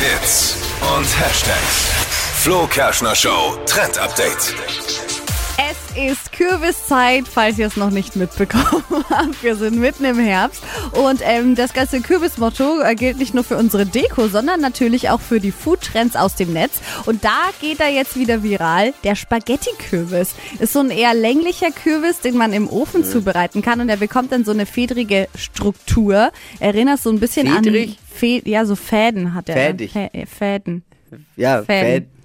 Hits und Hashtags. Flo Kerschner Show Trend Update. Es ist Kürbiszeit, falls ihr es noch nicht mitbekommen habt. Wir sind mitten im Herbst und ähm, das ganze Kürbismotto äh, gilt nicht nur für unsere Deko, sondern natürlich auch für die Foodtrends aus dem Netz. Und da geht er jetzt wieder viral. Der Spaghetti-Kürbis ist so ein eher länglicher Kürbis, den man im Ofen zubereiten kann und er bekommt dann so eine fedrige Struktur. Erinnert so ein bisschen Fedrig? an Fä ja so Fäden hat er. Fädig. Fä äh, Fäden. Ja, Fäden.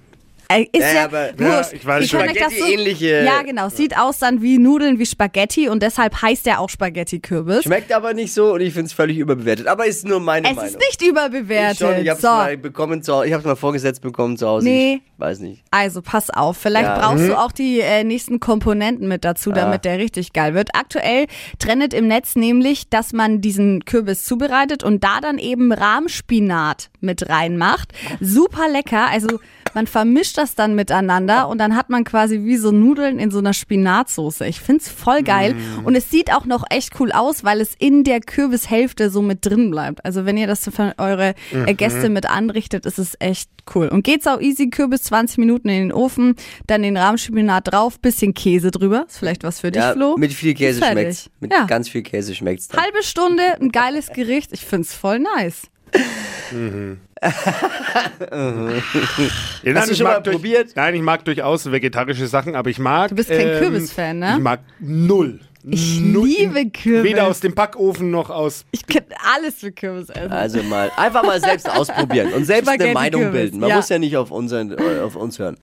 Äh, Ist Ja, ja, aber- wurscht. Ja, ich weiß schon. das so- Spaghetti-ähnliche- Ja, genau. Sieht aus dann wie Nudeln, wie Spaghetti und deshalb heißt er auch Spaghetti-Kürbis. Schmeckt aber nicht so und ich finde es völlig überbewertet. Aber ist nur meine Es Meinung. ist nicht Ich überbewertet. schon, ich hab's so, mal bekommen zu Hause. Ich hab's mal vorgesetzt bekommen zu Hause. Nee. Ich weiß nicht. also pass auf. Vielleicht Ja. brauchst du auch die äh, nächsten Komponenten mit dazu, damit der richtig geil wird. Aktuell trendet im Netz nämlich, dass man diesen Kürbis zubereitet und da dann eben Rahmspinat mit reinmacht. Super lecker. Also man vermischt das dann miteinander und dann hat man quasi wie so Nudeln in so einer Spinatsoße. Ich find's voll geil und es sieht auch noch echt cool aus, weil es in der Kürbishälfte so mit drin bleibt. Also wenn ihr das für eure äh, Gäste mit anrichtet, ist es echt cool. Und geht's auch easy, Kürbis 20 Minuten in den Ofen, dann den Rahmspinat drauf, bisschen Käse drüber. Ist vielleicht was für dich, Ja, Flo? mit viel Käse schmeckt's. Mit Ja. ganz viel Käse schmeckt's dann. Halbe Stunde, ein geiles Gericht. Ich find's voll nice. Ja, Hast du ich schon mag mal durch- probiert? Nein, ich mag durchaus vegetarische Sachen, aber ich mag. Du bist kein Kürbisfan, ne? Ich mag null. Ich null. liebe Kürbis. Weder aus dem Backofen noch aus. Ich kann alles für Kürbis essen. Also mal einfach mal selbst ausprobieren und selbst eine Meinung Kürbis, bilden. Man ja. muss ja nicht auf, unseren, äh, auf uns hören.